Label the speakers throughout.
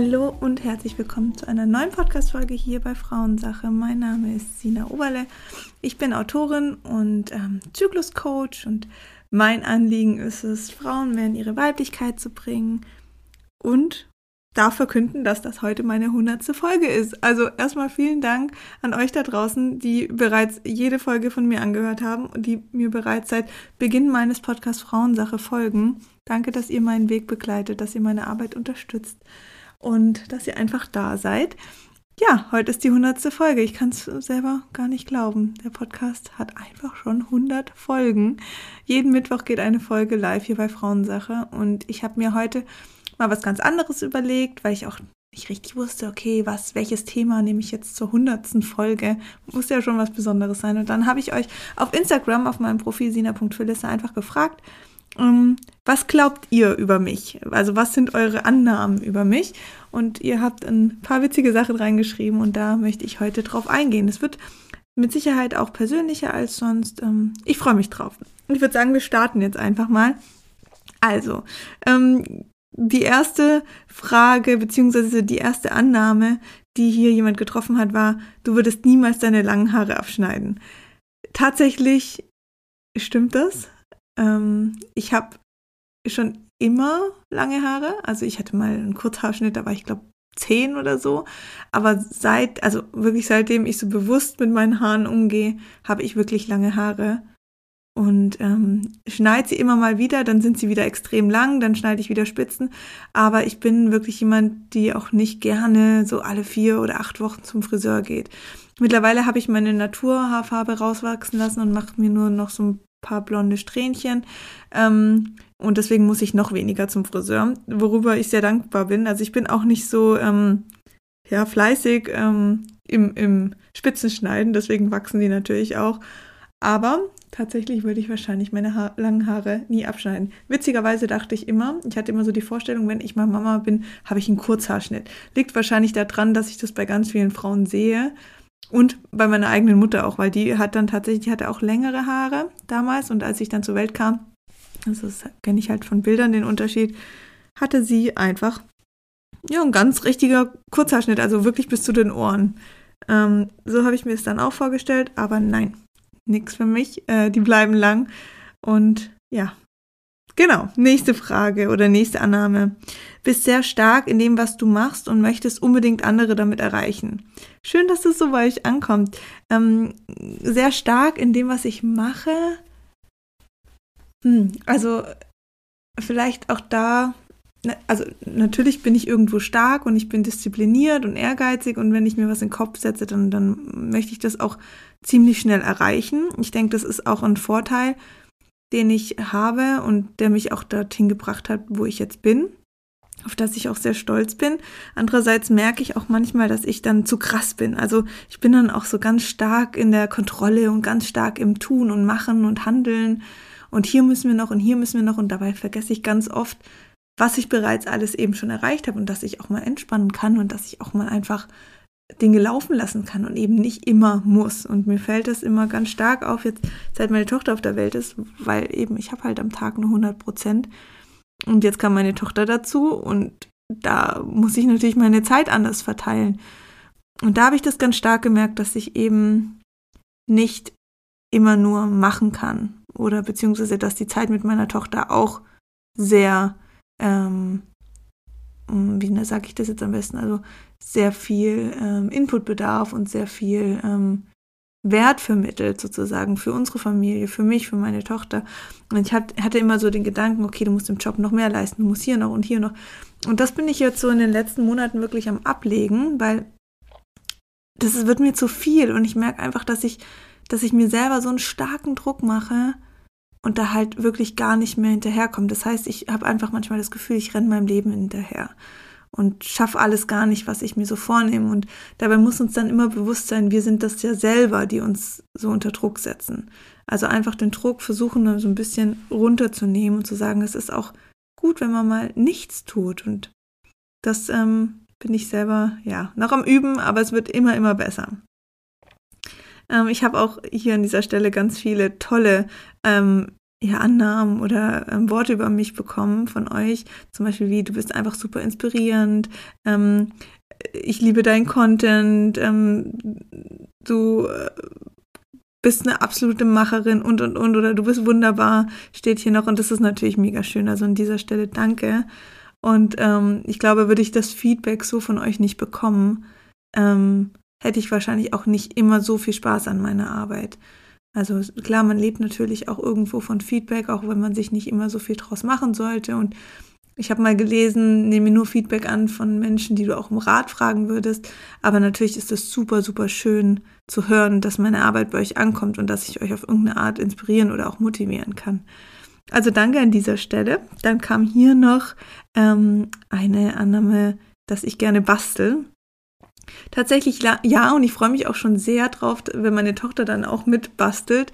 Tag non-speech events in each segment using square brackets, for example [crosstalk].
Speaker 1: Hallo und herzlich willkommen zu einer neuen Podcast-Folge hier bei Frauensache. Mein Name ist Sina Oberle. Ich bin Autorin und ähm, Zykluscoach und mein Anliegen ist es, Frauen mehr in ihre Weiblichkeit zu bringen und darf verkünden, dass das heute meine hundertste Folge ist. Also erstmal vielen Dank an euch da draußen, die bereits jede Folge von mir angehört haben und die mir bereits seit Beginn meines Podcasts Frauensache folgen. Danke, dass ihr meinen Weg begleitet, dass ihr meine Arbeit unterstützt und dass ihr einfach da seid. Ja, heute ist die hundertste Folge. Ich kann es selber gar nicht glauben. Der Podcast hat einfach schon 100 Folgen. Jeden Mittwoch geht eine Folge live hier bei Frauensache und ich habe mir heute mal was ganz anderes überlegt, weil ich auch nicht richtig wusste, okay, was, welches Thema nehme ich jetzt zur hundertsten Folge? Muss ja schon was Besonderes sein. Und dann habe ich euch auf Instagram, auf meinem Profil sina.phyllis einfach gefragt, was glaubt ihr über mich? Also was sind eure Annahmen über mich? Und ihr habt ein paar witzige Sachen reingeschrieben und da möchte ich heute drauf eingehen. Es wird mit Sicherheit auch persönlicher als sonst. Ähm, ich freue mich drauf. Ich würde sagen, wir starten jetzt einfach mal. Also, ähm, die erste Frage beziehungsweise die erste Annahme, die hier jemand getroffen hat, war, du würdest niemals deine langen Haare abschneiden. Tatsächlich stimmt das. Ähm, ich habe schon immer lange Haare. Also ich hatte mal einen Kurzhaarschnitt, da war ich glaube zehn oder so. Aber seit, also wirklich seitdem ich so bewusst mit meinen Haaren umgehe, habe ich wirklich lange Haare. Und ähm, schneide sie immer mal wieder, dann sind sie wieder extrem lang, dann schneide ich wieder Spitzen. Aber ich bin wirklich jemand, die auch nicht gerne so alle vier oder acht Wochen zum Friseur geht. Mittlerweile habe ich meine Naturhaarfarbe rauswachsen lassen und mache mir nur noch so ein paar blonde Strähnchen. Ähm, und deswegen muss ich noch weniger zum Friseur, worüber ich sehr dankbar bin. Also ich bin auch nicht so ähm, ja, fleißig ähm, im, im Spitzenschneiden, deswegen wachsen die natürlich auch. Aber tatsächlich würde ich wahrscheinlich meine ha langen Haare nie abschneiden. Witzigerweise dachte ich immer, ich hatte immer so die Vorstellung, wenn ich mal Mama bin, habe ich einen Kurzhaarschnitt. Liegt wahrscheinlich daran, dass ich das bei ganz vielen Frauen sehe und bei meiner eigenen Mutter auch, weil die hat dann tatsächlich, die hatte auch längere Haare damals und als ich dann zur Welt kam, also das kenne ich halt von Bildern den Unterschied, hatte sie einfach ja ein ganz richtiger Kurzhaarschnitt, also wirklich bis zu den Ohren. Ähm, so habe ich mir es dann auch vorgestellt, aber nein, nichts für mich. Äh, die bleiben lang und ja, Genau, nächste Frage oder nächste Annahme. Bist sehr stark in dem, was du machst und möchtest unbedingt andere damit erreichen. Schön, dass das so bei euch ankommt. Ähm, sehr stark in dem, was ich mache. Hm, also vielleicht auch da, ne, also natürlich bin ich irgendwo stark und ich bin diszipliniert und ehrgeizig und wenn ich mir was in den Kopf setze, dann, dann möchte ich das auch ziemlich schnell erreichen. Ich denke, das ist auch ein Vorteil den ich habe und der mich auch dorthin gebracht hat, wo ich jetzt bin, auf das ich auch sehr stolz bin. Andererseits merke ich auch manchmal, dass ich dann zu krass bin. Also ich bin dann auch so ganz stark in der Kontrolle und ganz stark im Tun und Machen und Handeln. Und hier müssen wir noch und hier müssen wir noch und dabei vergesse ich ganz oft, was ich bereits alles eben schon erreicht habe und dass ich auch mal entspannen kann und dass ich auch mal einfach Dinge laufen lassen kann und eben nicht immer muss. Und mir fällt das immer ganz stark auf, jetzt seit meine Tochter auf der Welt ist, weil eben ich habe halt am Tag nur 100 Prozent und jetzt kam meine Tochter dazu und da muss ich natürlich meine Zeit anders verteilen. Und da habe ich das ganz stark gemerkt, dass ich eben nicht immer nur machen kann oder beziehungsweise, dass die Zeit mit meiner Tochter auch sehr ähm, hm, wie sage ich das jetzt am besten, also sehr viel ähm, Inputbedarf und sehr viel ähm, Wert vermittelt sozusagen für unsere Familie, für mich, für meine Tochter. Und ich hatte immer so den Gedanken, okay, du musst im Job noch mehr leisten, du musst hier noch und hier noch. Und das bin ich jetzt so in den letzten Monaten wirklich am Ablegen, weil das wird mir zu viel und ich merke einfach, dass ich, dass ich mir selber so einen starken Druck mache, und da halt wirklich gar nicht mehr hinterherkomme. Das heißt, ich habe einfach manchmal das Gefühl, ich renne meinem Leben hinterher und schaffe alles gar nicht, was ich mir so vornehme. Und dabei muss uns dann immer bewusst sein, wir sind das ja selber, die uns so unter Druck setzen. Also einfach den Druck versuchen, so ein bisschen runterzunehmen und zu sagen, es ist auch gut, wenn man mal nichts tut. Und das ähm, bin ich selber, ja, noch am Üben, aber es wird immer, immer besser. Ähm, ich habe auch hier an dieser Stelle ganz viele tolle ähm, ja, Annahmen oder ähm, Worte über mich bekommen von euch. Zum Beispiel wie, du bist einfach super inspirierend, ähm, ich liebe deinen Content, ähm, du äh, bist eine absolute Macherin und und und oder du bist wunderbar, steht hier noch und das ist natürlich mega schön. Also an dieser Stelle danke. Und ähm, ich glaube, würde ich das Feedback so von euch nicht bekommen, ähm, hätte ich wahrscheinlich auch nicht immer so viel Spaß an meiner Arbeit. Also klar, man lebt natürlich auch irgendwo von Feedback, auch wenn man sich nicht immer so viel draus machen sollte. Und ich habe mal gelesen, nehme nur Feedback an von Menschen, die du auch um Rat fragen würdest. Aber natürlich ist es super, super schön zu hören, dass meine Arbeit bei euch ankommt und dass ich euch auf irgendeine Art inspirieren oder auch motivieren kann. Also danke an dieser Stelle. Dann kam hier noch ähm, eine Annahme, dass ich gerne bastel. Tatsächlich ja, und ich freue mich auch schon sehr drauf, wenn meine Tochter dann auch mitbastelt.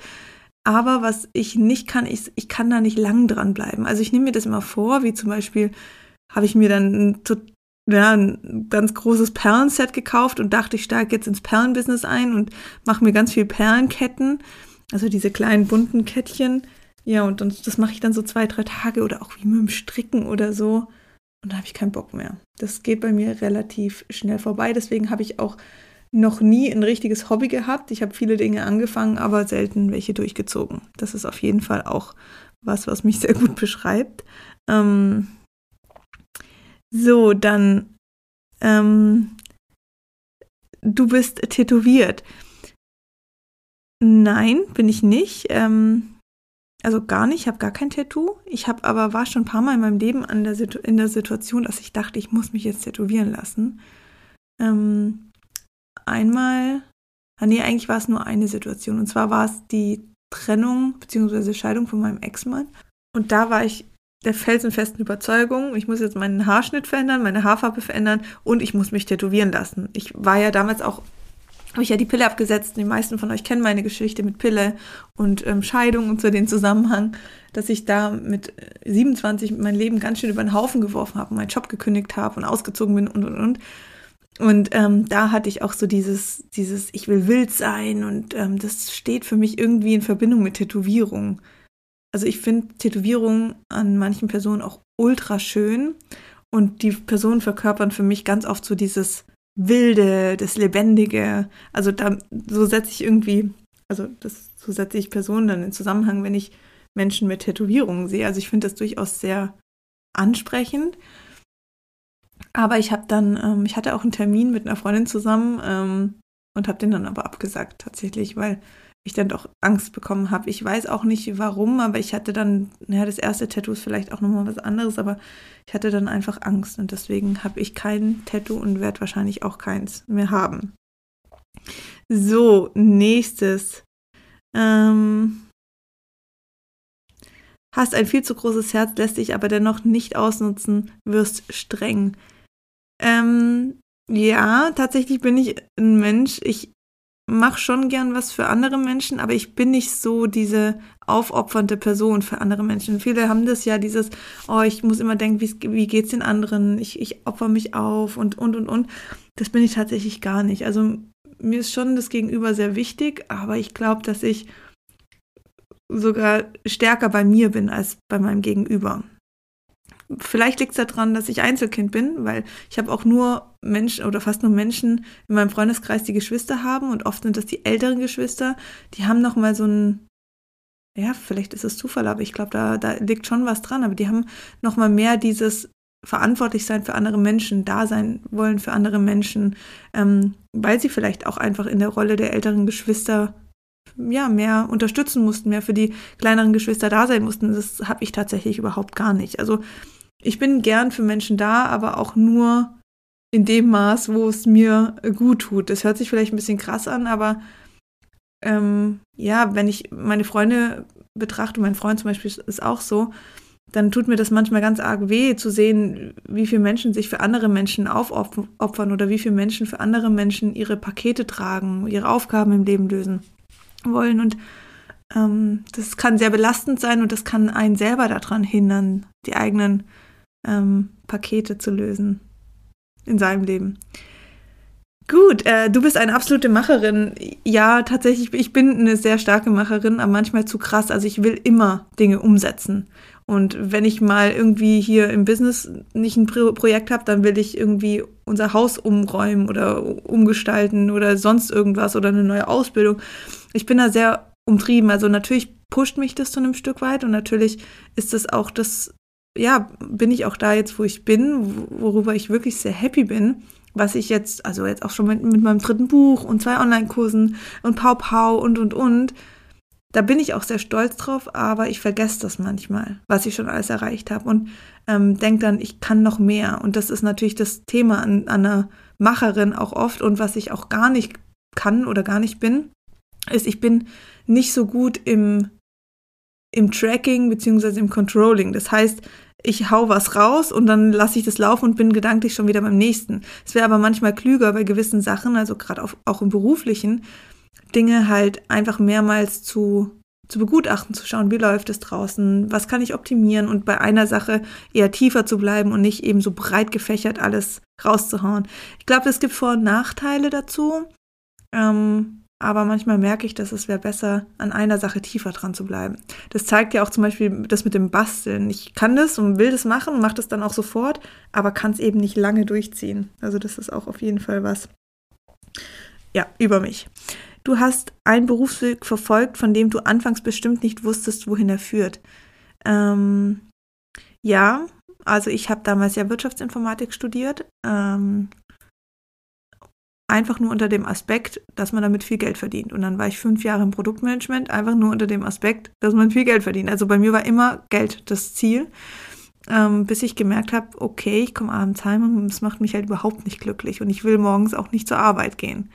Speaker 1: Aber was ich nicht kann, ich, ich kann da nicht lang dran bleiben. Also ich nehme mir das immer vor, wie zum Beispiel habe ich mir dann ein, ja, ein ganz großes Perlenset gekauft und dachte, ich steige jetzt ins Perlenbusiness ein und mache mir ganz viel Perlenketten. Also diese kleinen bunten Kettchen. Ja, und das mache ich dann so zwei, drei Tage oder auch wie mit dem Stricken oder so. Und da habe ich keinen Bock mehr. Das geht bei mir relativ schnell vorbei. Deswegen habe ich auch noch nie ein richtiges Hobby gehabt. Ich habe viele Dinge angefangen, aber selten welche durchgezogen. Das ist auf jeden Fall auch was, was mich sehr gut beschreibt. Ähm so, dann ähm, du bist tätowiert. Nein, bin ich nicht. Ähm, also gar nicht, ich habe gar kein Tattoo. Ich habe aber war schon ein paar Mal in meinem Leben an der in der Situation, dass ich dachte, ich muss mich jetzt tätowieren lassen. Ähm, einmal, ah nee, eigentlich war es nur eine Situation. Und zwar war es die Trennung bzw. Scheidung von meinem Ex-Mann. Und da war ich der felsenfesten Überzeugung, ich muss jetzt meinen Haarschnitt verändern, meine Haarfarbe verändern und ich muss mich tätowieren lassen. Ich war ja damals auch, habe ich ja die Pille abgesetzt. Die meisten von euch kennen meine Geschichte mit Pille und ähm, Scheidung und so den Zusammenhang, dass ich da mit 27 mein Leben ganz schön über den Haufen geworfen habe, meinen Job gekündigt habe und ausgezogen bin und und und. Und ähm, da hatte ich auch so dieses, dieses, ich will wild sein und ähm, das steht für mich irgendwie in Verbindung mit Tätowierung. Also ich finde Tätowierungen an manchen Personen auch ultra schön und die Personen verkörpern für mich ganz oft so dieses Wilde, das Lebendige. Also da so setze ich irgendwie, also das so setze ich Personen dann in Zusammenhang, wenn ich Menschen mit Tätowierungen sehe. Also ich finde das durchaus sehr ansprechend. Aber ich habe dann, ähm, ich hatte auch einen Termin mit einer Freundin zusammen ähm, und habe den dann aber abgesagt tatsächlich, weil ich dann doch Angst bekommen habe. Ich weiß auch nicht warum, aber ich hatte dann, ja, das erste Tattoo ist vielleicht auch nochmal was anderes, aber ich hatte dann einfach Angst und deswegen habe ich kein Tattoo und werde wahrscheinlich auch keins mehr haben. So, nächstes. Ähm, hast ein viel zu großes Herz, lässt dich aber dennoch nicht ausnutzen, wirst streng. Ähm, ja, tatsächlich bin ich ein Mensch. Ich mache schon gern was für andere Menschen, aber ich bin nicht so diese aufopfernde Person für andere Menschen. Viele haben das ja, dieses, oh, ich muss immer denken, wie, wie geht's den anderen? Ich, ich opfer mich auf und, und, und, und. Das bin ich tatsächlich gar nicht. Also mir ist schon das Gegenüber sehr wichtig, aber ich glaube, dass ich sogar stärker bei mir bin als bei meinem Gegenüber. Vielleicht liegt es daran, dass ich Einzelkind bin, weil ich habe auch nur Menschen oder fast nur Menschen in meinem Freundeskreis, die Geschwister haben und oft sind das die älteren Geschwister, die haben noch mal so ein ja, vielleicht ist es Zufall, aber ich glaube, da, da liegt schon was dran. Aber die haben noch mal mehr dieses verantwortlich sein für andere Menschen, da sein wollen für andere Menschen, ähm, weil sie vielleicht auch einfach in der Rolle der älteren Geschwister ja, mehr unterstützen mussten, mehr für die kleineren Geschwister da sein mussten. Das habe ich tatsächlich überhaupt gar nicht. Also ich bin gern für Menschen da, aber auch nur in dem Maß, wo es mir gut tut. Das hört sich vielleicht ein bisschen krass an, aber ähm, ja, wenn ich meine Freunde betrachte, mein Freund zum Beispiel ist auch so, dann tut mir das manchmal ganz arg weh zu sehen, wie viele Menschen sich für andere Menschen aufopfern oder wie viele Menschen für andere Menschen ihre Pakete tragen, ihre Aufgaben im Leben lösen wollen. Und ähm, das kann sehr belastend sein und das kann einen selber daran hindern, die eigenen ähm, Pakete zu lösen in seinem Leben. Gut, äh, du bist eine absolute Macherin. Ja, tatsächlich, ich bin eine sehr starke Macherin, aber manchmal zu krass. Also ich will immer Dinge umsetzen. Und wenn ich mal irgendwie hier im Business nicht ein Pro Projekt habe, dann will ich irgendwie unser Haus umräumen oder umgestalten oder sonst irgendwas oder eine neue Ausbildung. Ich bin da sehr umtrieben. Also natürlich pusht mich das zu einem Stück weit und natürlich ist das auch das, ja, bin ich auch da jetzt, wo ich bin, worüber ich wirklich sehr happy bin was ich jetzt, also jetzt auch schon mit, mit meinem dritten Buch und zwei Online-Kursen und Pau Pau und und und, da bin ich auch sehr stolz drauf, aber ich vergesse das manchmal, was ich schon alles erreicht habe und ähm, denke dann, ich kann noch mehr. Und das ist natürlich das Thema an, an einer Macherin auch oft und was ich auch gar nicht kann oder gar nicht bin, ist, ich bin nicht so gut im, im Tracking beziehungsweise im Controlling. Das heißt, ich hau was raus und dann lasse ich das laufen und bin gedanklich schon wieder beim nächsten. Es wäre aber manchmal klüger bei gewissen Sachen, also gerade auch im beruflichen, Dinge halt einfach mehrmals zu, zu begutachten, zu schauen, wie läuft es draußen, was kann ich optimieren und bei einer Sache eher tiefer zu bleiben und nicht eben so breit gefächert alles rauszuhauen. Ich glaube, es gibt Vor- und Nachteile dazu. Ähm, aber manchmal merke ich, dass es wäre besser, an einer Sache tiefer dran zu bleiben. Das zeigt ja auch zum Beispiel das mit dem Basteln. Ich kann das und will das machen, mache das dann auch sofort, aber kann es eben nicht lange durchziehen. Also das ist auch auf jeden Fall was. Ja, über mich. Du hast einen Berufsweg verfolgt, von dem du anfangs bestimmt nicht wusstest, wohin er führt. Ähm, ja, also ich habe damals ja Wirtschaftsinformatik studiert. Ähm, einfach nur unter dem Aspekt, dass man damit viel Geld verdient. Und dann war ich fünf Jahre im Produktmanagement, einfach nur unter dem Aspekt, dass man viel Geld verdient. Also bei mir war immer Geld das Ziel, ähm, bis ich gemerkt habe, okay, ich komme abends heim und es macht mich halt überhaupt nicht glücklich und ich will morgens auch nicht zur Arbeit gehen.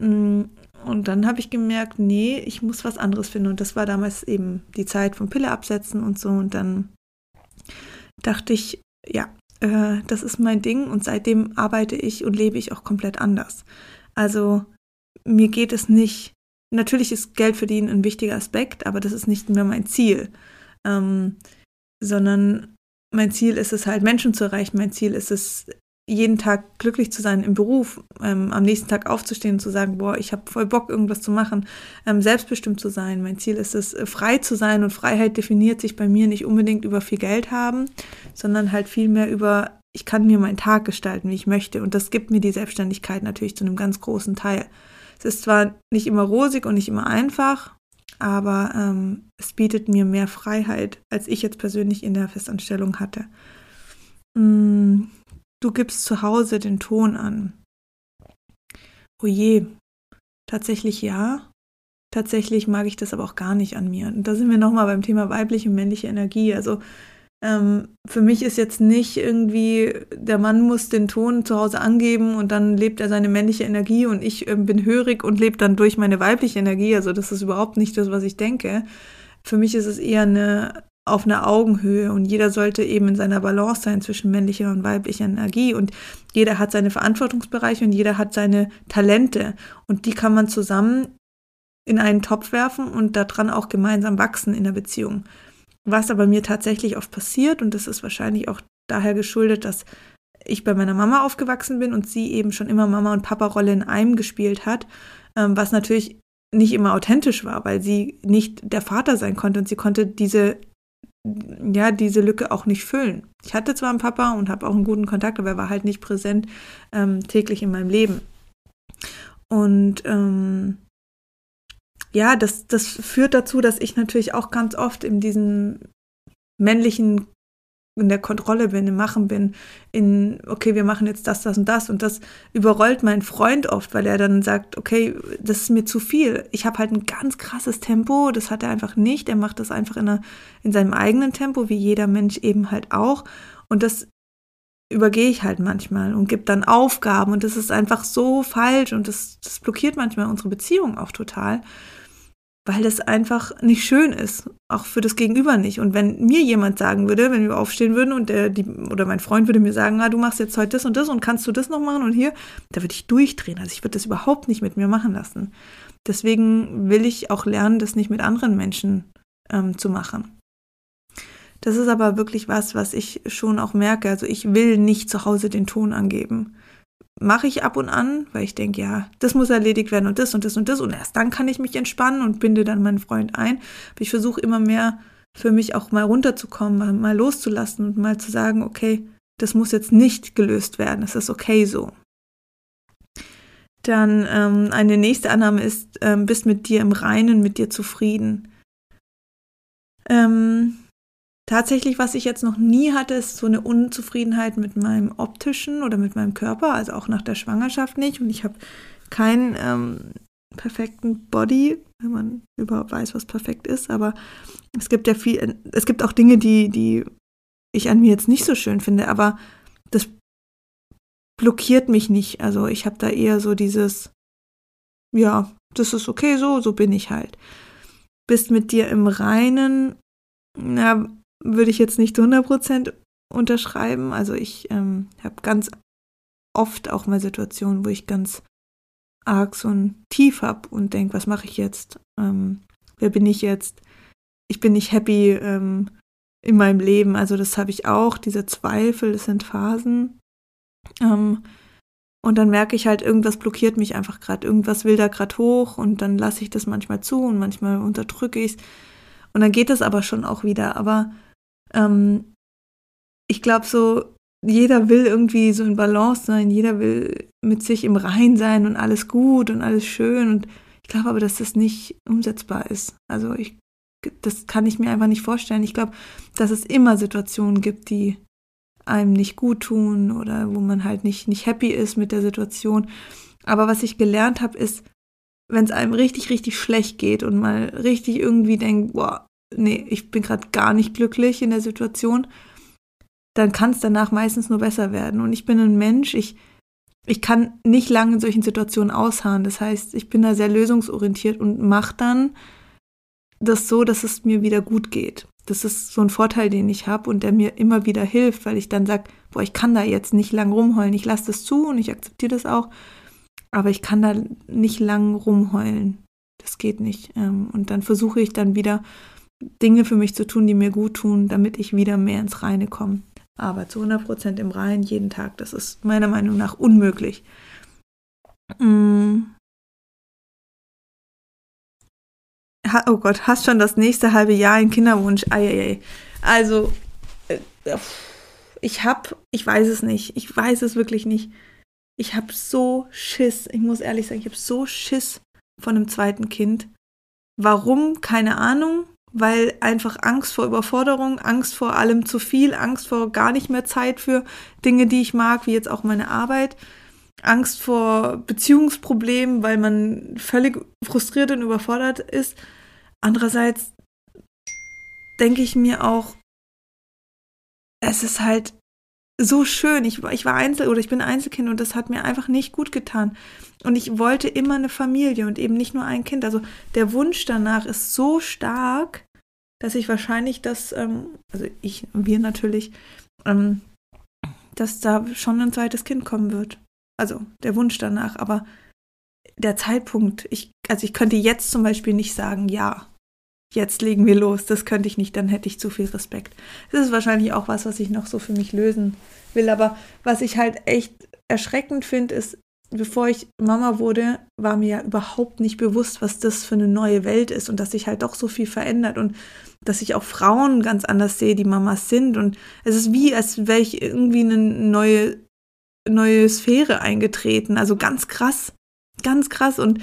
Speaker 1: Mm, und dann habe ich gemerkt, nee, ich muss was anderes finden. Und das war damals eben die Zeit vom Pille absetzen und so. Und dann dachte ich, ja, äh, das ist mein Ding und seitdem arbeite ich und lebe ich auch komplett anders. Also mir geht es nicht, natürlich ist Geld verdienen ein wichtiger Aspekt, aber das ist nicht mehr mein Ziel, ähm, sondern mein Ziel ist es halt, Menschen zu erreichen. Mein Ziel ist es, jeden Tag glücklich zu sein im Beruf, ähm, am nächsten Tag aufzustehen und zu sagen, boah, ich habe voll Bock, irgendwas zu machen, ähm, selbstbestimmt zu sein. Mein Ziel ist es, äh, frei zu sein und Freiheit definiert sich bei mir nicht unbedingt über viel Geld haben, sondern halt vielmehr über, ich kann mir meinen Tag gestalten, wie ich möchte. Und das gibt mir die Selbstständigkeit natürlich zu einem ganz großen Teil. Es ist zwar nicht immer rosig und nicht immer einfach, aber ähm, es bietet mir mehr Freiheit, als ich jetzt persönlich in der Festanstellung hatte. Mm, Du gibst zu Hause den Ton an. Oh je, tatsächlich ja. Tatsächlich mag ich das aber auch gar nicht an mir. Und da sind wir nochmal beim Thema weibliche und männliche Energie. Also ähm, für mich ist jetzt nicht irgendwie, der Mann muss den Ton zu Hause angeben und dann lebt er seine männliche Energie und ich äh, bin hörig und lebe dann durch meine weibliche Energie. Also das ist überhaupt nicht das, was ich denke. Für mich ist es eher eine auf einer Augenhöhe und jeder sollte eben in seiner Balance sein zwischen männlicher und weiblicher Energie und jeder hat seine Verantwortungsbereiche und jeder hat seine Talente und die kann man zusammen in einen Topf werfen und daran auch gemeinsam wachsen in der Beziehung. Was aber mir tatsächlich oft passiert und das ist wahrscheinlich auch daher geschuldet, dass ich bei meiner Mama aufgewachsen bin und sie eben schon immer Mama und Papa Rolle in einem gespielt hat, ähm, was natürlich nicht immer authentisch war, weil sie nicht der Vater sein konnte und sie konnte diese ja, diese Lücke auch nicht füllen. Ich hatte zwar einen Papa und habe auch einen guten Kontakt, aber er war halt nicht präsent ähm, täglich in meinem Leben. Und ähm, ja, das, das führt dazu, dass ich natürlich auch ganz oft in diesen männlichen in der Kontrolle bin, im Machen bin, in, okay, wir machen jetzt das, das und das. Und das überrollt mein Freund oft, weil er dann sagt, okay, das ist mir zu viel. Ich habe halt ein ganz krasses Tempo, das hat er einfach nicht. Er macht das einfach in, einer, in seinem eigenen Tempo, wie jeder Mensch eben halt auch. Und das übergehe ich halt manchmal und gebe dann Aufgaben. Und das ist einfach so falsch und das, das blockiert manchmal unsere Beziehung auch total weil das einfach nicht schön ist, auch für das Gegenüber nicht. Und wenn mir jemand sagen würde, wenn wir aufstehen würden und der, die, oder mein Freund würde mir sagen, ah, du machst jetzt heute das und das und kannst du das noch machen und hier, da würde ich durchdrehen. Also ich würde das überhaupt nicht mit mir machen lassen. Deswegen will ich auch lernen, das nicht mit anderen Menschen ähm, zu machen. Das ist aber wirklich was, was ich schon auch merke. Also ich will nicht zu Hause den Ton angeben. Mache ich ab und an, weil ich denke, ja, das muss erledigt werden und das und das und das und erst dann kann ich mich entspannen und binde dann meinen Freund ein. Aber ich versuche immer mehr für mich auch mal runterzukommen, mal, loszulassen und mal zu sagen, okay, das muss jetzt nicht gelöst werden, es ist okay so. Dann ähm, eine nächste Annahme ist, ähm, bist mit dir im Reinen, mit dir zufrieden. Ähm, tatsächlich, was ich jetzt noch nie hatte, ist so eine Unzufriedenheit mit meinem optischen oder mit meinem Körper, also auch nach der Schwangerschaft nicht. Und ich habe keinen ähm, perfekten Body, wenn man überhaupt weiß, was perfekt ist. Aber es gibt ja viel, es gibt auch Dinge, die, die ich an mir jetzt nicht so schön finde, aber das blockiert mich nicht. Also ich habe da eher so dieses, ja, das ist okay so, so bin ich halt. Bist mit dir im Reinen, na, würde ich jetzt nicht 100% unterschreiben. Also ich ähm, habe ganz oft auch mal Situationen, wo ich ganz arg so ein Tief habe und denke, was mache ich jetzt? Ähm, wer bin ich jetzt? Ich bin nicht happy ähm, in meinem Leben. Also das habe ich auch, diese Zweifel, das sind Phasen. Ähm, und dann merke ich halt, irgendwas blockiert mich einfach gerade. Irgendwas will da gerade hoch und dann lasse ich das manchmal zu und manchmal unterdrücke ich es. Und dann geht es aber schon auch wieder. Aber ähm, ich glaube so, jeder will irgendwie so in Balance sein, jeder will mit sich im Rein sein und alles gut und alles schön. Und ich glaube aber, dass das nicht umsetzbar ist. Also ich, das kann ich mir einfach nicht vorstellen. Ich glaube, dass es immer Situationen gibt, die einem nicht gut tun oder wo man halt nicht, nicht happy ist mit der Situation. Aber was ich gelernt habe, ist, wenn es einem richtig, richtig schlecht geht und mal richtig irgendwie denkt, boah, nee, ich bin gerade gar nicht glücklich in der Situation, dann kann es danach meistens nur besser werden. Und ich bin ein Mensch, ich, ich kann nicht lange in solchen Situationen ausharren. Das heißt, ich bin da sehr lösungsorientiert und mache dann das so, dass es mir wieder gut geht. Das ist so ein Vorteil, den ich habe und der mir immer wieder hilft, weil ich dann sage, boah, ich kann da jetzt nicht lang rumheulen. Ich lasse das zu und ich akzeptiere das auch, aber ich kann da nicht lang rumheulen. Das geht nicht. Ähm, und dann versuche ich dann wieder Dinge für mich zu tun, die mir gut tun, damit ich wieder mehr ins Reine komme. Aber zu 100% im Reinen jeden Tag, das ist meiner Meinung nach unmöglich. Mm. oh Gott, hast schon das nächste halbe Jahr einen Kinderwunsch? Eieiei. Also, äh, ich hab, ich weiß es nicht. Ich weiß es wirklich nicht. Ich hab so Schiss. Ich muss ehrlich sagen, ich hab so Schiss von einem zweiten Kind. Warum? Keine Ahnung weil einfach Angst vor Überforderung, Angst vor allem zu viel, Angst vor gar nicht mehr Zeit für Dinge, die ich mag, wie jetzt auch meine Arbeit, Angst vor Beziehungsproblemen, weil man völlig frustriert und überfordert ist. Andererseits denke ich mir auch, es ist halt so schön. Ich, ich war Einzel oder ich bin Einzelkind und das hat mir einfach nicht gut getan. Und ich wollte immer eine Familie und eben nicht nur ein Kind. Also der Wunsch danach ist so stark, dass ich wahrscheinlich das, ähm, also ich und wir natürlich, ähm, dass da schon ein zweites Kind kommen wird. Also der Wunsch danach, aber der Zeitpunkt, ich, also ich könnte jetzt zum Beispiel nicht sagen, ja, jetzt legen wir los, das könnte ich nicht, dann hätte ich zu viel Respekt. Das ist wahrscheinlich auch was, was ich noch so für mich lösen will, aber was ich halt echt erschreckend finde, ist, bevor ich Mama wurde, war mir ja überhaupt nicht bewusst, was das für eine neue Welt ist und dass sich halt doch so viel verändert und dass ich auch Frauen ganz anders sehe, die Mamas sind. Und es ist wie, als wäre ich irgendwie in eine neue, neue Sphäre eingetreten. Also ganz krass. Ganz krass. Und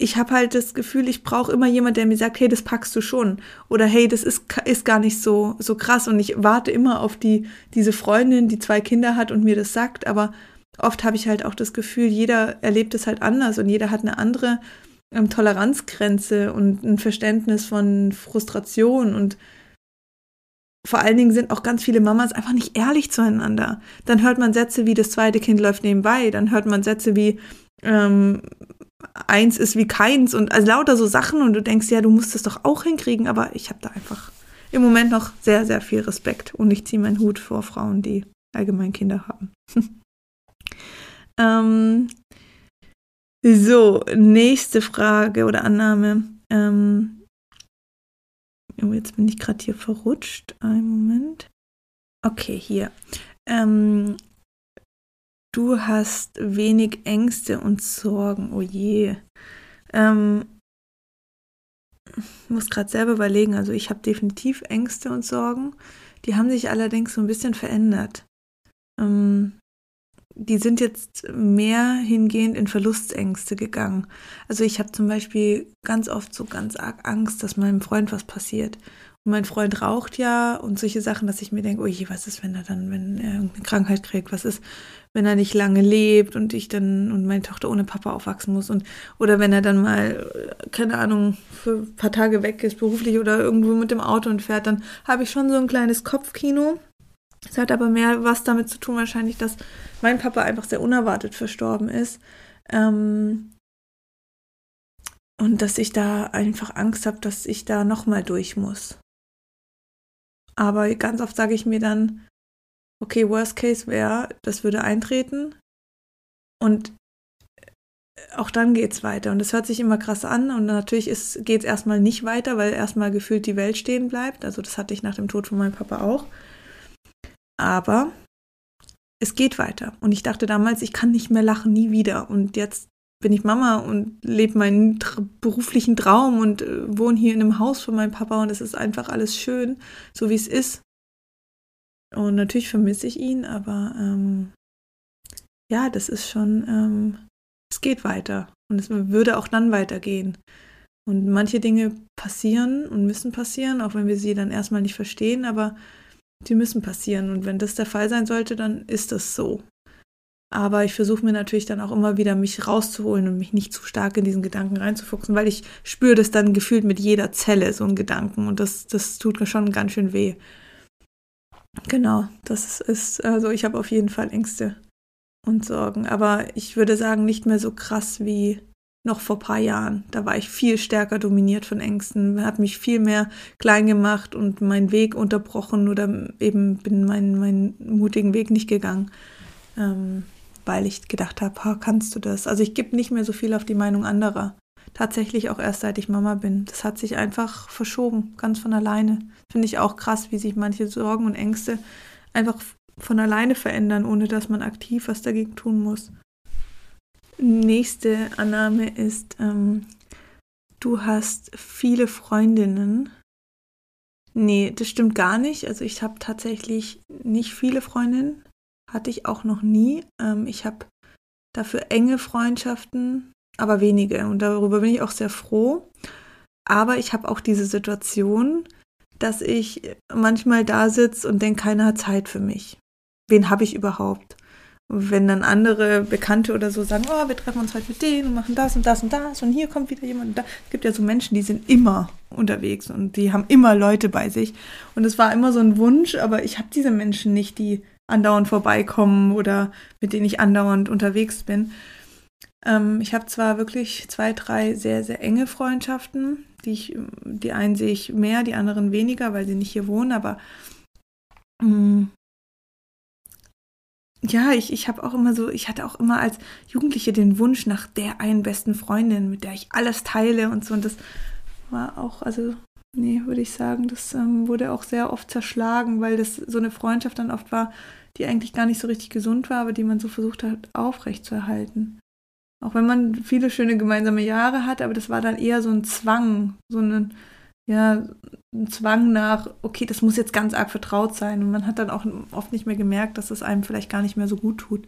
Speaker 1: ich habe halt das Gefühl, ich brauche immer jemand, der mir sagt, hey, das packst du schon. Oder hey, das ist, ist gar nicht so, so krass. Und ich warte immer auf die, diese Freundin, die zwei Kinder hat und mir das sagt. Aber oft habe ich halt auch das Gefühl, jeder erlebt es halt anders und jeder hat eine andere ähm, Toleranzgrenze und ein Verständnis von Frustration und vor allen Dingen sind auch ganz viele Mamas einfach nicht ehrlich zueinander. Dann hört man Sätze wie das zweite Kind läuft nebenbei, dann hört man Sätze wie ähm, eins ist wie keins und also lauter so Sachen und du denkst, ja, du musst es doch auch hinkriegen, aber ich habe da einfach im Moment noch sehr, sehr viel Respekt und ich ziehe meinen Hut vor Frauen, die allgemein Kinder haben. [laughs] ähm, so, nächste Frage oder Annahme. Ähm, oh, jetzt bin ich gerade hier verrutscht. Einen Moment. Okay, hier. Ähm, du hast wenig Ängste und Sorgen. Oh je. Ähm, muss gerade selber überlegen. Also ich habe definitiv Ängste und Sorgen. Die haben sich allerdings so ein bisschen verändert. Ähm, die sind jetzt mehr hingehend in Verlustängste gegangen. Also ich habe zum Beispiel ganz oft so ganz arg Angst, dass meinem Freund was passiert. Und mein Freund raucht ja und solche Sachen, dass ich mir denke, oh je, was ist, wenn er dann, wenn er irgendeine Krankheit kriegt? Was ist, wenn er nicht lange lebt und ich dann und meine Tochter ohne Papa aufwachsen muss und oder wenn er dann mal keine Ahnung für ein paar Tage weg ist beruflich oder irgendwo mit dem Auto und fährt, dann habe ich schon so ein kleines Kopfkino es hat aber mehr was damit zu tun, wahrscheinlich, dass mein Papa einfach sehr unerwartet verstorben ist. Ähm, und dass ich da einfach Angst habe, dass ich da nochmal durch muss. Aber ganz oft sage ich mir dann, okay, Worst Case wäre, das würde eintreten. Und auch dann geht es weiter. Und es hört sich immer krass an. Und natürlich geht es erstmal nicht weiter, weil erstmal gefühlt die Welt stehen bleibt. Also das hatte ich nach dem Tod von meinem Papa auch. Aber es geht weiter. Und ich dachte damals, ich kann nicht mehr lachen, nie wieder. Und jetzt bin ich Mama und lebe meinen beruflichen Traum und äh, wohne hier in einem Haus von meinem Papa und es ist einfach alles schön, so wie es ist. Und natürlich vermisse ich ihn, aber ähm, ja, das ist schon, ähm, es geht weiter und es würde auch dann weitergehen. Und manche Dinge passieren und müssen passieren, auch wenn wir sie dann erstmal nicht verstehen, aber die müssen passieren. Und wenn das der Fall sein sollte, dann ist das so. Aber ich versuche mir natürlich dann auch immer wieder, mich rauszuholen und mich nicht zu stark in diesen Gedanken reinzufuchsen, weil ich spüre das dann gefühlt mit jeder Zelle, so ein Gedanken. Und das, das tut mir schon ganz schön weh. Genau, das ist, also ich habe auf jeden Fall Ängste und Sorgen. Aber ich würde sagen, nicht mehr so krass wie noch vor ein paar Jahren. Da war ich viel stärker dominiert von Ängsten, hat mich viel mehr klein gemacht und meinen Weg unterbrochen oder eben bin meinen, meinen mutigen Weg nicht gegangen, ähm, weil ich gedacht habe, kannst du das? Also ich gebe nicht mehr so viel auf die Meinung anderer. Tatsächlich auch erst seit ich Mama bin. Das hat sich einfach verschoben, ganz von alleine. Finde ich auch krass, wie sich manche Sorgen und Ängste einfach von alleine verändern, ohne dass man aktiv was dagegen tun muss. Nächste Annahme ist, ähm, du hast viele Freundinnen. Nee, das stimmt gar nicht. Also ich habe tatsächlich nicht viele Freundinnen. Hatte ich auch noch nie. Ähm, ich habe dafür enge Freundschaften, aber wenige. Und darüber bin ich auch sehr froh. Aber ich habe auch diese Situation, dass ich manchmal da sitze und denke, keiner hat Zeit für mich. Wen habe ich überhaupt? Wenn dann andere Bekannte oder so sagen, oh, wir treffen uns heute mit denen und machen das und das und das und hier kommt wieder jemand. Und da. Es gibt ja so Menschen, die sind immer unterwegs und die haben immer Leute bei sich. Und es war immer so ein Wunsch, aber ich habe diese Menschen nicht, die andauernd vorbeikommen oder mit denen ich andauernd unterwegs bin. Ähm, ich habe zwar wirklich zwei, drei sehr, sehr enge Freundschaften, die ich, die einen sehe ich mehr, die anderen weniger, weil sie nicht hier wohnen, aber mh, mm, ja, ich, ich habe auch immer so, ich hatte auch immer als Jugendliche den Wunsch nach der einen besten Freundin, mit der ich alles teile und so. Und das war auch, also, nee, würde ich sagen, das ähm, wurde auch sehr oft zerschlagen, weil das so eine Freundschaft dann oft war, die eigentlich gar nicht so richtig gesund war, aber die man so versucht hat, aufrechtzuerhalten. Auch wenn man viele schöne gemeinsame Jahre hatte, aber das war dann eher so ein Zwang, so ein, ja, ein Zwang nach, okay, das muss jetzt ganz arg vertraut sein. Und man hat dann auch oft nicht mehr gemerkt, dass es einem vielleicht gar nicht mehr so gut tut.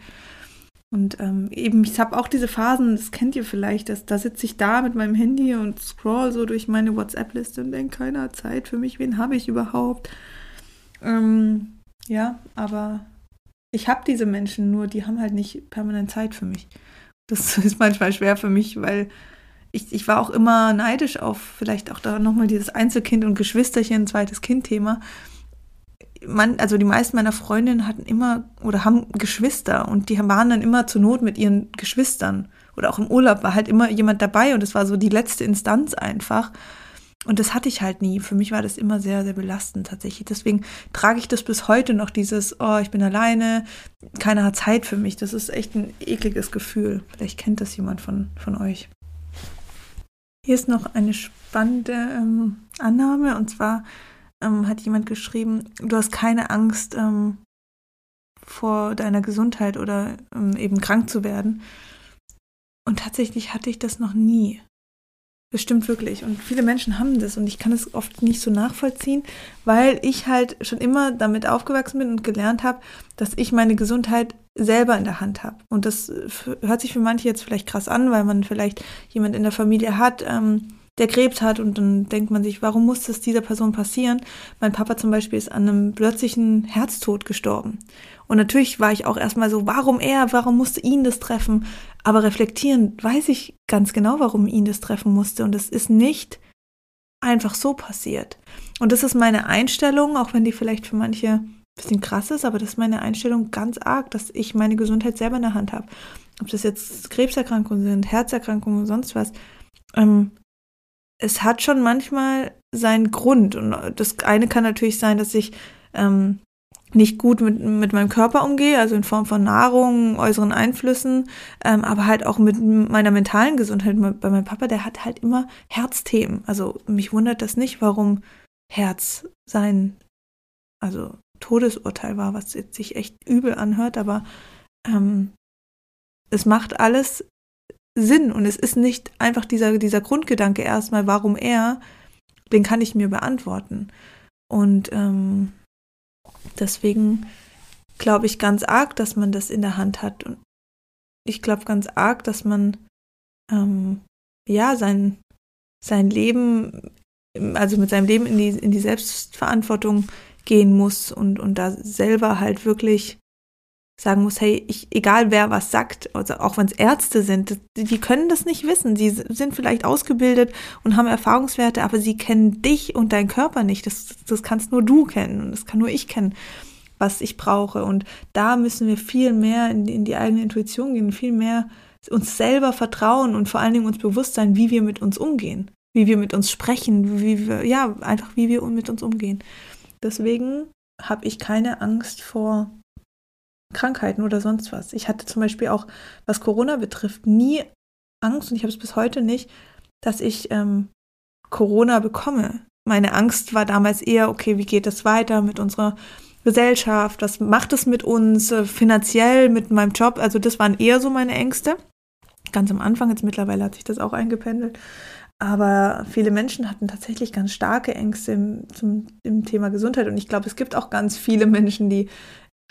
Speaker 1: Und ähm, eben, ich habe auch diese Phasen, das kennt ihr vielleicht, dass, da sitze ich da mit meinem Handy und scroll so durch meine WhatsApp-Liste und denke, keiner Zeit für mich, wen habe ich überhaupt? Ähm, ja, aber ich habe diese Menschen, nur die haben halt nicht permanent Zeit für mich. Das [laughs] ist manchmal schwer für mich, weil ich, ich war auch immer neidisch auf vielleicht auch da nochmal dieses Einzelkind und Geschwisterchen, zweites Kind-Thema. Man, also die meisten meiner Freundinnen hatten immer oder haben Geschwister und die waren dann immer zur Not mit ihren Geschwistern. Oder auch im Urlaub war halt immer jemand dabei und es war so die letzte Instanz einfach. Und das hatte ich halt nie. Für mich war das immer sehr, sehr belastend tatsächlich. Deswegen trage ich das bis heute noch, dieses, oh, ich bin alleine, keiner hat Zeit für mich. Das ist echt ein ekliges Gefühl. Vielleicht kennt das jemand von, von euch. Hier ist noch eine spannende ähm, Annahme und zwar ähm, hat jemand geschrieben, du hast keine Angst ähm, vor deiner Gesundheit oder ähm, eben krank zu werden. Und tatsächlich hatte ich das noch nie. Das stimmt wirklich. Und viele Menschen haben das und ich kann es oft nicht so nachvollziehen, weil ich halt schon immer damit aufgewachsen bin und gelernt habe, dass ich meine Gesundheit selber in der Hand habe. Und das hört sich für manche jetzt vielleicht krass an, weil man vielleicht jemand in der Familie hat, ähm, der Krebs hat und dann denkt man sich, warum muss das dieser Person passieren? Mein Papa zum Beispiel ist an einem plötzlichen Herztod gestorben. Und natürlich war ich auch erstmal so, warum er, warum musste ihn das treffen? Aber reflektieren weiß ich ganz genau, warum ihn das treffen musste. Und es ist nicht einfach so passiert. Und das ist meine Einstellung, auch wenn die vielleicht für manche ein bisschen krass ist, aber das ist meine Einstellung ganz arg, dass ich meine Gesundheit selber in der Hand habe. Ob das jetzt Krebserkrankungen sind, Herzerkrankungen, sonst was. Ähm, es hat schon manchmal seinen Grund. Und das eine kann natürlich sein, dass ich ähm, nicht gut mit, mit meinem Körper umgehe, also in Form von Nahrung, äußeren Einflüssen, ähm, aber halt auch mit meiner mentalen Gesundheit. Bei meinem Papa, der hat halt immer Herzthemen. Also mich wundert das nicht, warum Herz sein, also Todesurteil war, was jetzt sich echt übel anhört, aber ähm, es macht alles Sinn und es ist nicht einfach dieser, dieser Grundgedanke erstmal, warum er, den kann ich mir beantworten. Und ähm, deswegen glaube ich ganz arg, dass man das in der Hand hat. Und ich glaube ganz arg, dass man ähm, ja sein, sein Leben, also mit seinem Leben in die, in die Selbstverantwortung gehen muss und, und da selber halt wirklich sagen muss, hey, ich, egal wer was sagt, also auch wenn es Ärzte sind, die, können das nicht wissen. Sie sind vielleicht ausgebildet und haben Erfahrungswerte, aber sie kennen dich und deinen Körper nicht. Das, das kannst nur du kennen und das kann nur ich kennen, was ich brauche. Und da müssen wir viel mehr in, in die eigene Intuition gehen, viel mehr uns selber vertrauen und vor allen Dingen uns bewusst sein, wie wir mit uns umgehen, wie wir mit uns sprechen, wie wir, ja, einfach wie wir mit uns umgehen. Deswegen habe ich keine Angst vor Krankheiten oder sonst was. Ich hatte zum Beispiel auch, was Corona betrifft, nie Angst und ich habe es bis heute nicht, dass ich ähm, Corona bekomme. Meine Angst war damals eher, okay, wie geht es weiter mit unserer Gesellschaft? Was macht es mit uns äh, finanziell, mit meinem Job? Also das waren eher so meine Ängste. Ganz am Anfang, jetzt mittlerweile hat sich das auch eingependelt. Aber viele Menschen hatten tatsächlich ganz starke Ängste im, zum, im Thema Gesundheit. Und ich glaube, es gibt auch ganz viele Menschen, die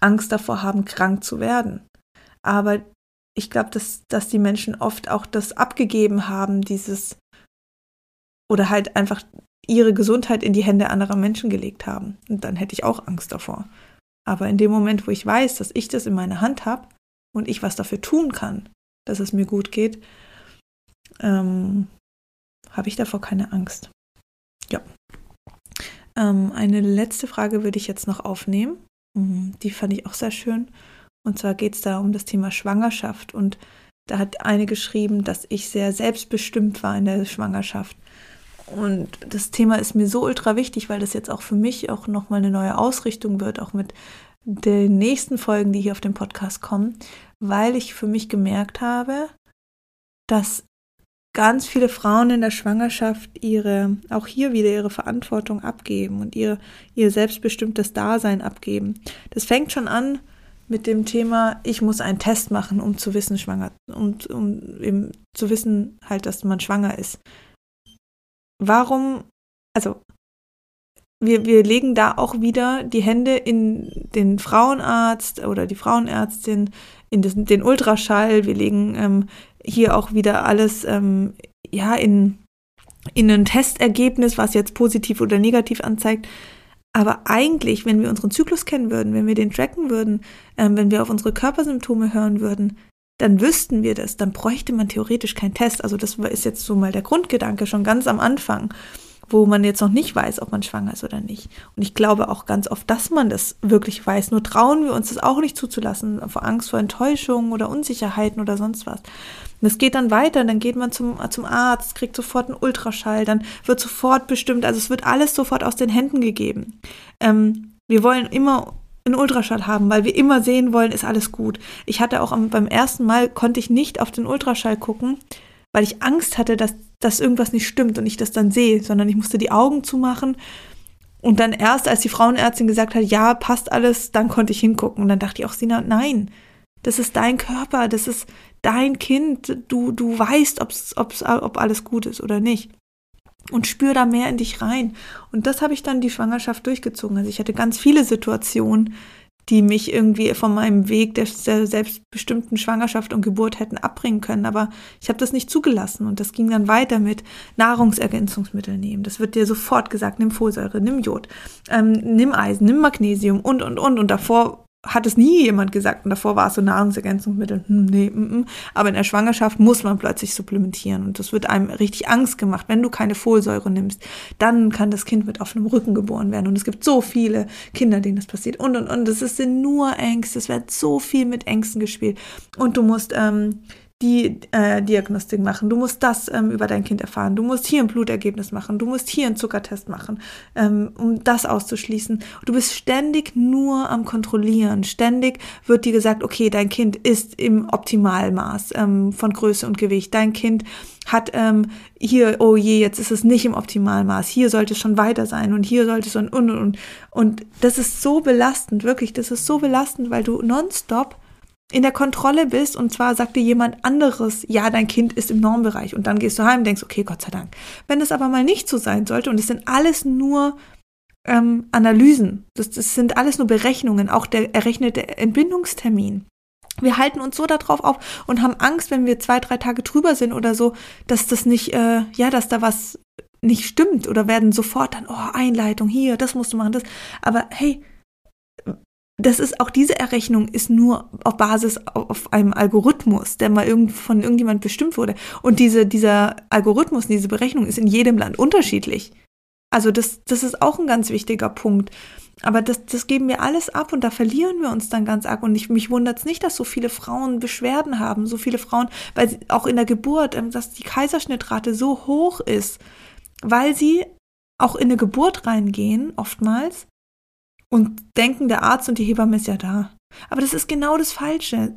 Speaker 1: Angst davor haben, krank zu werden. Aber ich glaube, dass, dass die Menschen oft auch das abgegeben haben, dieses oder halt einfach ihre Gesundheit in die Hände anderer Menschen gelegt haben. Und dann hätte ich auch Angst davor. Aber in dem Moment, wo ich weiß, dass ich das in meiner Hand habe und ich was dafür tun kann, dass es mir gut geht, ähm, habe ich davor keine Angst. Ja. Ähm, eine letzte Frage würde ich jetzt noch aufnehmen. Mhm, die fand ich auch sehr schön. Und zwar geht es da um das Thema Schwangerschaft. Und da hat eine geschrieben, dass ich sehr selbstbestimmt war in der Schwangerschaft. Und das Thema ist mir so ultra wichtig, weil das jetzt auch für mich auch nochmal eine neue Ausrichtung wird, auch mit den nächsten Folgen, die hier auf dem Podcast kommen, weil ich für mich gemerkt habe, dass ganz viele Frauen in der Schwangerschaft ihre, auch hier wieder ihre Verantwortung abgeben und ihr, ihr selbstbestimmtes Dasein abgeben. Das fängt schon an mit dem Thema, ich muss einen Test machen, um zu wissen, schwanger, um, um eben zu wissen halt, dass man schwanger ist. Warum, also wir, wir legen da auch wieder die Hände in den Frauenarzt oder die Frauenärztin, in den Ultraschall, wir legen ähm, hier auch wieder alles ähm, ja in, in ein Testergebnis, was jetzt positiv oder negativ anzeigt. Aber eigentlich, wenn wir unseren Zyklus kennen würden, wenn wir den tracken würden, ähm, wenn wir auf unsere Körpersymptome hören würden, dann wüssten wir das, dann bräuchte man theoretisch keinen Test. Also das ist jetzt so mal der Grundgedanke schon ganz am Anfang wo man jetzt noch nicht weiß, ob man schwanger ist oder nicht. Und ich glaube auch ganz oft, dass man das wirklich weiß. Nur trauen wir uns das auch nicht zuzulassen, vor Angst vor Enttäuschungen oder Unsicherheiten oder sonst was. Und es geht dann weiter, dann geht man zum, zum Arzt, kriegt sofort einen Ultraschall, dann wird sofort bestimmt, also es wird alles sofort aus den Händen gegeben. Ähm, wir wollen immer einen Ultraschall haben, weil wir immer sehen wollen, ist alles gut. Ich hatte auch am, beim ersten Mal, konnte ich nicht auf den Ultraschall gucken, weil ich Angst hatte, dass, dass irgendwas nicht stimmt und ich das dann sehe, sondern ich musste die Augen zumachen Und dann erst, als die Frauenärztin gesagt hat, ja, passt alles, dann konnte ich hingucken. Und dann dachte ich auch, Sina, nein, das ist dein Körper, das ist dein Kind. Du, du weißt, ob's, ob's, ob alles gut ist oder nicht. Und spür da mehr in dich rein. Und das habe ich dann die Schwangerschaft durchgezogen. Also ich hatte ganz viele Situationen, die mich irgendwie von meinem Weg der, selbstbestimmten Schwangerschaft und Geburt hätten abbringen können. Aber ich habe das nicht zugelassen und das ging dann weiter mit Nahrungsergänzungsmittel nehmen. Das wird dir sofort gesagt, nimm Folsäure, nimm Jod, ähm, nimm Eisen, nimm Magnesium und, und, und. Und davor hat es nie jemand gesagt und davor war es so Nahrungsergänzungsmittel, hm, nee, mm, mm. aber in der Schwangerschaft muss man plötzlich supplementieren und das wird einem richtig Angst gemacht, wenn du keine Folsäure nimmst, dann kann das Kind mit offenem Rücken geboren werden. Und es gibt so viele Kinder, denen das passiert. Und und und, das sind nur Ängste, es wird so viel mit Ängsten gespielt. Und du musst ähm, die äh, Diagnostik machen, du musst das ähm, über dein Kind erfahren, du musst hier ein Blutergebnis machen, du musst hier einen Zuckertest machen, ähm, um das auszuschließen. Du bist ständig nur am Kontrollieren. Ständig wird dir gesagt, okay, dein Kind ist im Optimalmaß ähm, von Größe und Gewicht. Dein Kind hat ähm, hier, oh je, jetzt ist es nicht im Optimalmaß, hier sollte es schon weiter sein und hier sollte es und und und. Und das ist so belastend, wirklich, das ist so belastend, weil du nonstop in der Kontrolle bist und zwar sagt dir jemand anderes, ja, dein Kind ist im Normbereich und dann gehst du heim und denkst, okay, Gott sei Dank. Wenn es aber mal nicht so sein sollte und es sind alles nur ähm, Analysen, das, das sind alles nur Berechnungen, auch der errechnete Entbindungstermin. Wir halten uns so darauf auf und haben Angst, wenn wir zwei, drei Tage drüber sind oder so, dass das nicht, äh, ja, dass da was nicht stimmt oder werden sofort dann, oh, Einleitung hier, das musst du machen, das. Aber hey, das ist auch diese Errechnung ist nur auf Basis auf einem Algorithmus, der mal irgend, von irgendjemand bestimmt wurde. Und diese, dieser Algorithmus, diese Berechnung ist in jedem Land unterschiedlich. Also das, das ist auch ein ganz wichtiger Punkt. Aber das, das geben wir alles ab und da verlieren wir uns dann ganz arg. Und ich, mich wundert es nicht, dass so viele Frauen Beschwerden haben, so viele Frauen, weil sie, auch in der Geburt, ähm, dass die Kaiserschnittrate so hoch ist, weil sie auch in eine Geburt reingehen, oftmals, und denken, der Arzt und die Hebamme ist ja da. Aber das ist genau das Falsche.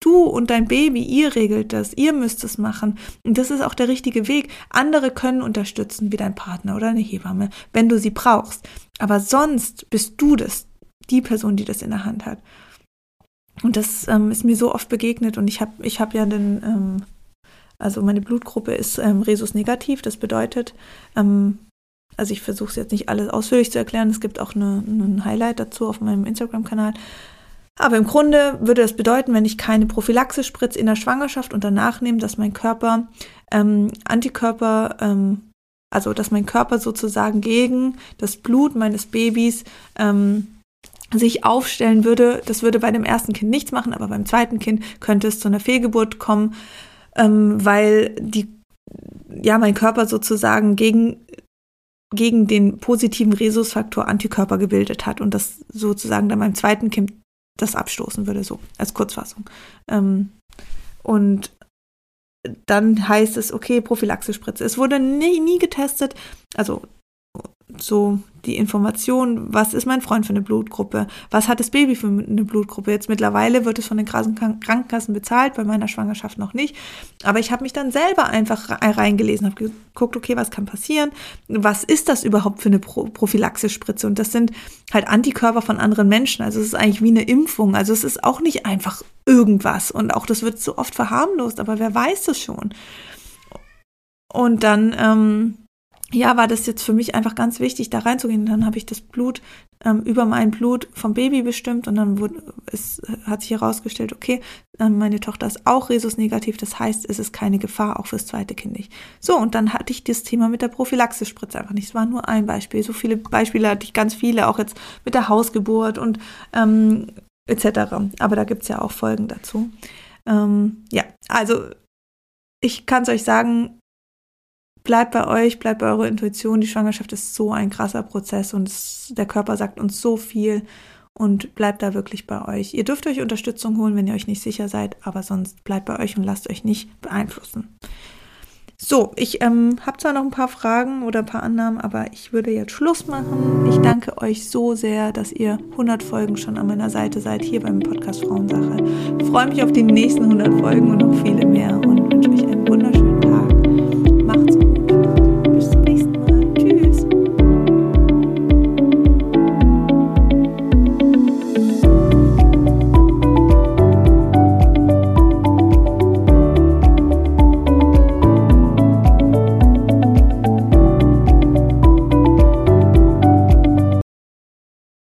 Speaker 1: Du und dein Baby, ihr regelt das, ihr müsst es machen. Und das ist auch der richtige Weg. Andere können unterstützen, wie dein Partner oder eine Hebamme, wenn du sie brauchst. Aber sonst bist du das, die Person, die das in der Hand hat. Und das ähm, ist mir so oft begegnet und ich habe ich hab ja den, ähm, also meine Blutgruppe ist ähm, Resus negativ, das bedeutet, ähm, also ich versuche es jetzt nicht alles ausführlich zu erklären. Es gibt auch ein Highlight dazu auf meinem Instagram-Kanal. Aber im Grunde würde das bedeuten, wenn ich keine Prophylaxe spritze in der Schwangerschaft und danach nehme, dass mein Körper ähm, Antikörper, ähm, also dass mein Körper sozusagen gegen das Blut meines Babys ähm, sich aufstellen würde. Das würde bei dem ersten Kind nichts machen, aber beim zweiten Kind könnte es zu einer Fehlgeburt kommen, ähm, weil die ja mein Körper sozusagen gegen gegen den positiven Rhesusfaktor Antikörper gebildet hat und das sozusagen dann beim zweiten Kind das abstoßen würde, so als Kurzfassung. Ähm, und dann heißt es, okay, Prophylaxespritze. Es wurde nie, nie getestet, also so die Information, was ist mein Freund für eine Blutgruppe, was hat das Baby für eine Blutgruppe. Jetzt mittlerweile wird es von den Krankenkassen bezahlt, bei meiner Schwangerschaft noch nicht. Aber ich habe mich dann selber einfach reingelesen, habe geguckt, okay, was kann passieren, was ist das überhaupt für eine Pro Prophylaxespritze? Und das sind halt Antikörper von anderen Menschen. Also es ist eigentlich wie eine Impfung. Also es ist auch nicht einfach irgendwas. Und auch das wird so oft verharmlost, aber wer weiß das schon? Und dann ähm, ja, war das jetzt für mich einfach ganz wichtig, da reinzugehen. Und dann habe ich das Blut ähm, über mein Blut vom Baby bestimmt und dann wurde, es hat sich herausgestellt, okay, ähm, meine Tochter ist auch Rhesus-negativ, das heißt, es ist keine Gefahr, auch fürs zweite Kind nicht. So, und dann hatte ich das Thema mit der Prophylaxespritze einfach nicht. Es war nur ein Beispiel. So viele Beispiele hatte ich ganz viele, auch jetzt mit der Hausgeburt und ähm, etc. Aber da gibt's ja auch Folgen dazu. Ähm, ja, also ich kann es euch sagen, bleibt bei euch, bleibt bei eurer Intuition. Die Schwangerschaft ist so ein krasser Prozess und es, der Körper sagt uns so viel und bleibt da wirklich bei euch. Ihr dürft euch Unterstützung holen, wenn ihr euch nicht sicher seid, aber sonst bleibt bei euch und lasst euch nicht beeinflussen. So, ich ähm, habe zwar noch ein paar Fragen oder ein paar Annahmen, aber ich würde jetzt Schluss machen. Ich danke euch so sehr, dass ihr 100 Folgen schon an meiner Seite seid, hier beim Podcast Frauensache. Ich freue mich auf die nächsten 100 Folgen und noch viele mehr und wünsche euch eine